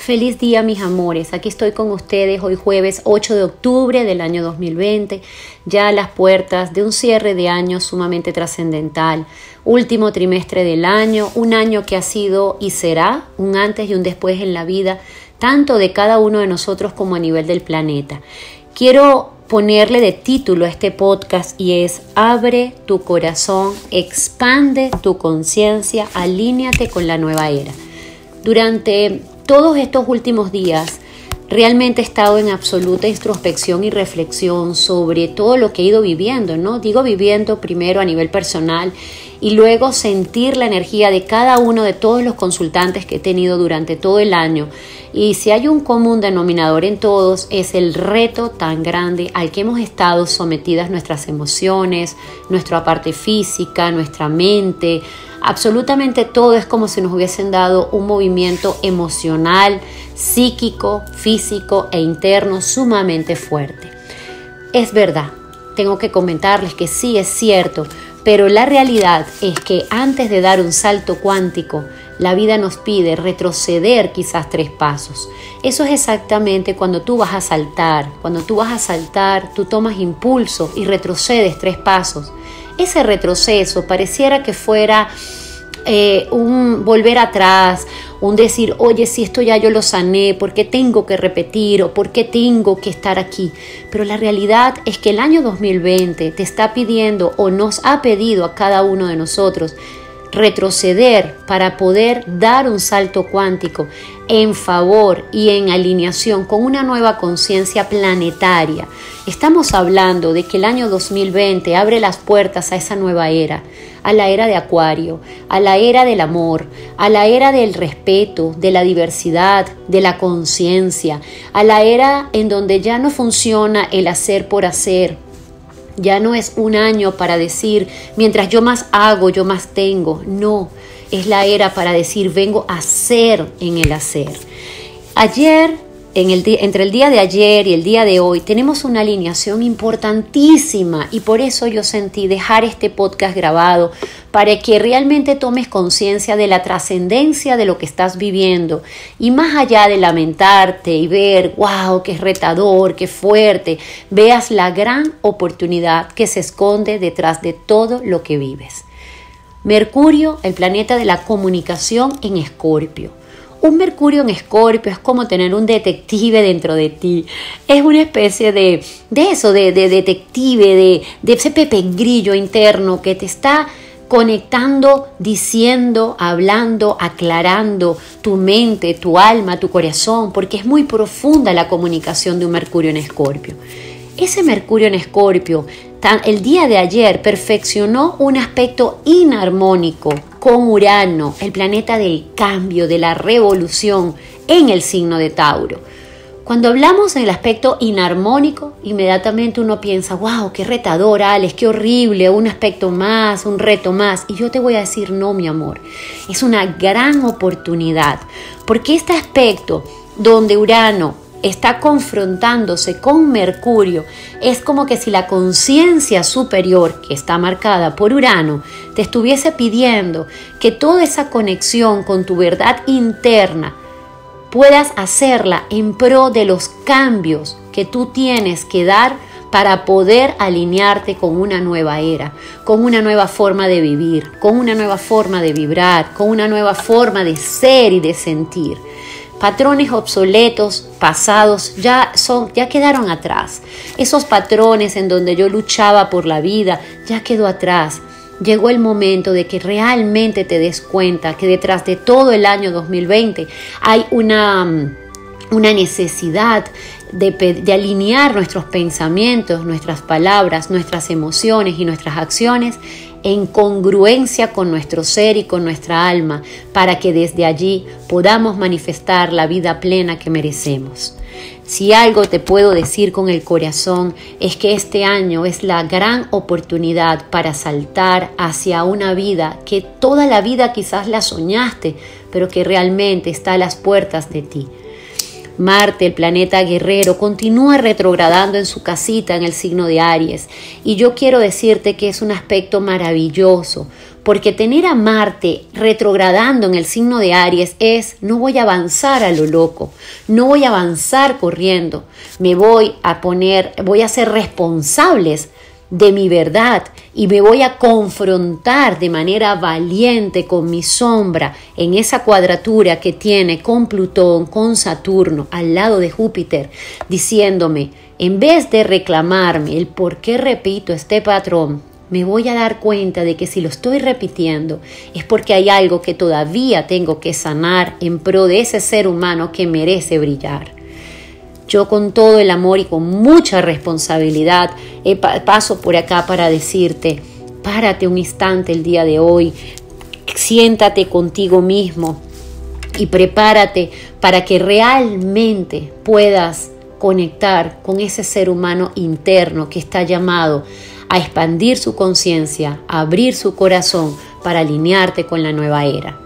Feliz día mis amores, aquí estoy con ustedes hoy jueves 8 de octubre del año 2020, ya a las puertas de un cierre de año sumamente trascendental, último trimestre del año, un año que ha sido y será un antes y un después en la vida, tanto de cada uno de nosotros como a nivel del planeta. Quiero ponerle de título a este podcast y es Abre tu corazón, expande tu conciencia, alíñate con la nueva era. Durante todos estos últimos días realmente he estado en absoluta introspección y reflexión sobre todo lo que he ido viviendo, ¿no? Digo viviendo primero a nivel personal y luego sentir la energía de cada uno de todos los consultantes que he tenido durante todo el año. Y si hay un común denominador en todos es el reto tan grande al que hemos estado sometidas nuestras emociones, nuestra parte física, nuestra mente, Absolutamente todo es como si nos hubiesen dado un movimiento emocional, psíquico, físico e interno sumamente fuerte. Es verdad, tengo que comentarles que sí es cierto, pero la realidad es que antes de dar un salto cuántico, la vida nos pide retroceder quizás tres pasos. Eso es exactamente cuando tú vas a saltar. Cuando tú vas a saltar, tú tomas impulso y retrocedes tres pasos ese retroceso pareciera que fuera eh, un volver atrás, un decir, oye, si esto ya yo lo sané, ¿por qué tengo que repetir o por qué tengo que estar aquí? Pero la realidad es que el año 2020 te está pidiendo o nos ha pedido a cada uno de nosotros retroceder para poder dar un salto cuántico en favor y en alineación con una nueva conciencia planetaria. Estamos hablando de que el año 2020 abre las puertas a esa nueva era, a la era de Acuario, a la era del amor, a la era del respeto, de la diversidad, de la conciencia, a la era en donde ya no funciona el hacer por hacer, ya no es un año para decir, mientras yo más hago, yo más tengo. No, es la era para decir, vengo a ser en el hacer. Ayer entre el día de ayer y el día de hoy tenemos una alineación importantísima y por eso yo sentí dejar este podcast grabado para que realmente tomes conciencia de la trascendencia de lo que estás viviendo y más allá de lamentarte y ver, wow, qué retador, qué fuerte, veas la gran oportunidad que se esconde detrás de todo lo que vives. Mercurio, el planeta de la comunicación en Escorpio. Un Mercurio en Escorpio es como tener un detective dentro de ti. Es una especie de, de eso, de, detective, de, de ese pepe grillo interno que te está conectando, diciendo, hablando, aclarando tu mente, tu alma, tu corazón, porque es muy profunda la comunicación de un Mercurio en Escorpio. Ese Mercurio en Escorpio, el día de ayer, perfeccionó un aspecto inarmónico con Urano, el planeta del cambio, de la revolución en el signo de Tauro. Cuando hablamos en el aspecto inarmónico, inmediatamente uno piensa, wow, qué retador, Alex, qué horrible, un aspecto más, un reto más. Y yo te voy a decir, no, mi amor, es una gran oportunidad, porque este aspecto donde Urano está confrontándose con Mercurio, es como que si la conciencia superior que está marcada por Urano te estuviese pidiendo que toda esa conexión con tu verdad interna puedas hacerla en pro de los cambios que tú tienes que dar para poder alinearte con una nueva era, con una nueva forma de vivir, con una nueva forma de vibrar, con una nueva forma de ser y de sentir. Patrones obsoletos, pasados, ya son, ya quedaron atrás. Esos patrones en donde yo luchaba por la vida, ya quedó atrás. Llegó el momento de que realmente te des cuenta que detrás de todo el año 2020 hay una, una necesidad de, de, alinear nuestros pensamientos, nuestras palabras, nuestras emociones y nuestras acciones en congruencia con nuestro ser y con nuestra alma, para que desde allí podamos manifestar la vida plena que merecemos. Si algo te puedo decir con el corazón es que este año es la gran oportunidad para saltar hacia una vida que toda la vida quizás la soñaste, pero que realmente está a las puertas de ti. Marte, el planeta guerrero, continúa retrogradando en su casita en el signo de Aries. Y yo quiero decirte que es un aspecto maravilloso, porque tener a Marte retrogradando en el signo de Aries es no voy a avanzar a lo loco, no voy a avanzar corriendo, me voy a poner, voy a ser responsables de mi verdad y me voy a confrontar de manera valiente con mi sombra en esa cuadratura que tiene con Plutón, con Saturno, al lado de Júpiter, diciéndome, en vez de reclamarme el por qué repito este patrón, me voy a dar cuenta de que si lo estoy repitiendo es porque hay algo que todavía tengo que sanar en pro de ese ser humano que merece brillar. Yo con todo el amor y con mucha responsabilidad paso por acá para decirte, párate un instante el día de hoy, siéntate contigo mismo y prepárate para que realmente puedas conectar con ese ser humano interno que está llamado a expandir su conciencia, abrir su corazón para alinearte con la nueva era.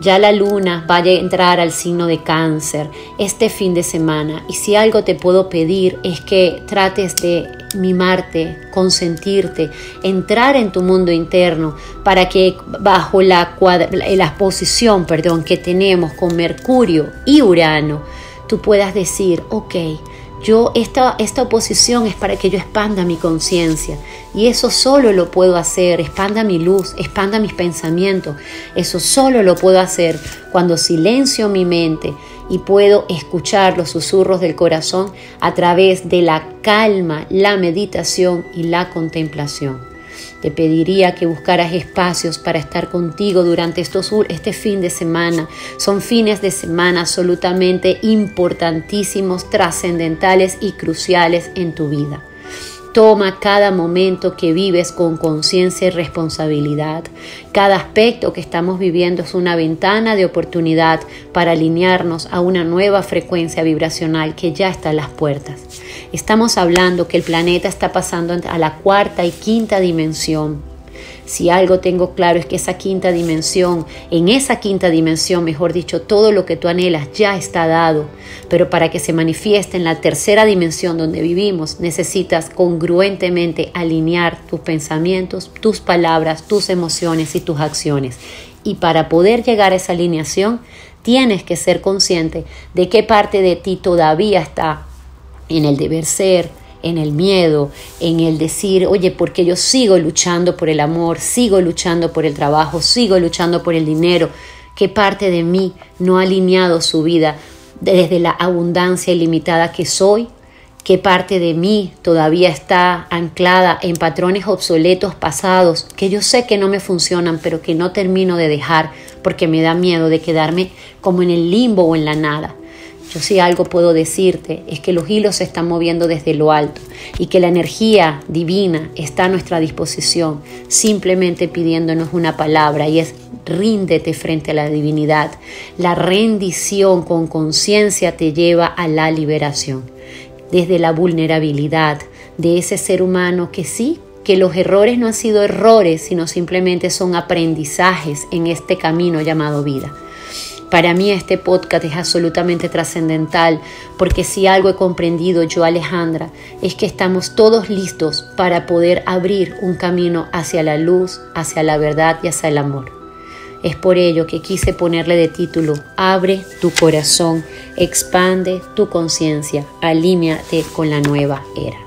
Ya la luna va a entrar al signo de cáncer este fin de semana y si algo te puedo pedir es que trates de mimarte, consentirte, entrar en tu mundo interno para que bajo la, la posición perdón, que tenemos con Mercurio y Urano, tú puedas decir, ok, yo, esta, esta oposición es para que yo expanda mi conciencia y eso solo lo puedo hacer, expanda mi luz, expanda mis pensamientos. Eso solo lo puedo hacer cuando silencio mi mente y puedo escuchar los susurros del corazón a través de la calma, la meditación y la contemplación. Te pediría que buscaras espacios para estar contigo durante estos, este fin de semana. Son fines de semana absolutamente importantísimos, trascendentales y cruciales en tu vida. Toma cada momento que vives con conciencia y responsabilidad. Cada aspecto que estamos viviendo es una ventana de oportunidad para alinearnos a una nueva frecuencia vibracional que ya está a las puertas. Estamos hablando que el planeta está pasando a la cuarta y quinta dimensión si algo tengo claro es que esa quinta dimensión, en esa quinta dimensión, mejor dicho, todo lo que tú anhelas ya está dado. Pero para que se manifieste en la tercera dimensión donde vivimos, necesitas congruentemente alinear tus pensamientos, tus palabras, tus emociones y tus acciones. Y para poder llegar a esa alineación, tienes que ser consciente de qué parte de ti todavía está en el deber ser, en el miedo, en el decir, oye, porque yo sigo luchando por el amor, sigo luchando por el trabajo, sigo luchando por el dinero, qué parte de mí no ha alineado su vida desde la abundancia ilimitada que soy, qué parte de mí todavía está anclada en patrones obsoletos pasados que yo sé que no me funcionan, pero que no termino de dejar porque me da miedo de quedarme como en el limbo o en la nada. Yo sí algo puedo decirte, es que los hilos se están moviendo desde lo alto y que la energía divina está a nuestra disposición, simplemente pidiéndonos una palabra y es ríndete frente a la divinidad. La rendición con conciencia te lleva a la liberación, desde la vulnerabilidad de ese ser humano que sí, que los errores no han sido errores, sino simplemente son aprendizajes en este camino llamado vida. Para mí este podcast es absolutamente trascendental porque si algo he comprendido yo, Alejandra, es que estamos todos listos para poder abrir un camino hacia la luz, hacia la verdad y hacia el amor. Es por ello que quise ponerle de título, Abre tu corazón, expande tu conciencia, alímiate con la nueva era.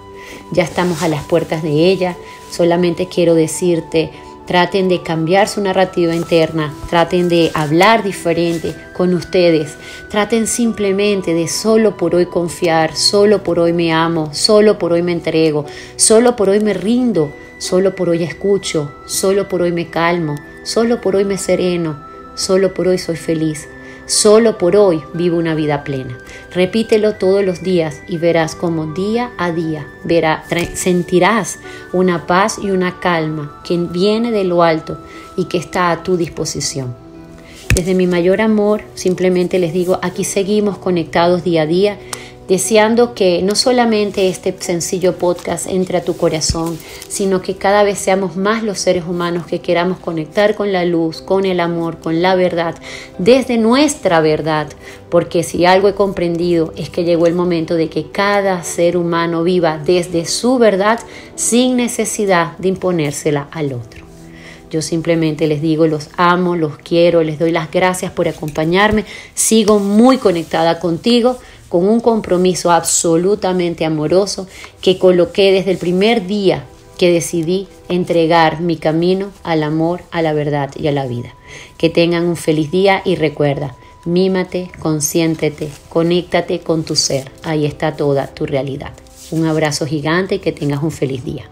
Ya estamos a las puertas de ella, solamente quiero decirte, traten de cambiar su narrativa interna, traten de hablar diferente con ustedes, traten simplemente de solo por hoy confiar, solo por hoy me amo, solo por hoy me entrego, solo por hoy me rindo, solo por hoy escucho, solo por hoy me calmo, solo por hoy me sereno, solo por hoy soy feliz. Solo por hoy vivo una vida plena. Repítelo todos los días y verás como día a día sentirás una paz y una calma que viene de lo alto y que está a tu disposición. Desde mi mayor amor, simplemente les digo, aquí seguimos conectados día a día deseando que no solamente este sencillo podcast entre a tu corazón, sino que cada vez seamos más los seres humanos que queramos conectar con la luz, con el amor, con la verdad, desde nuestra verdad, porque si algo he comprendido es que llegó el momento de que cada ser humano viva desde su verdad sin necesidad de imponérsela al otro. Yo simplemente les digo, los amo, los quiero, les doy las gracias por acompañarme. Sigo muy conectada contigo con un compromiso absolutamente amoroso que coloqué desde el primer día que decidí entregar mi camino al amor, a la verdad y a la vida. Que tengan un feliz día y recuerda, mímate, consiéntete, conéctate con tu ser. Ahí está toda tu realidad. Un abrazo gigante y que tengas un feliz día.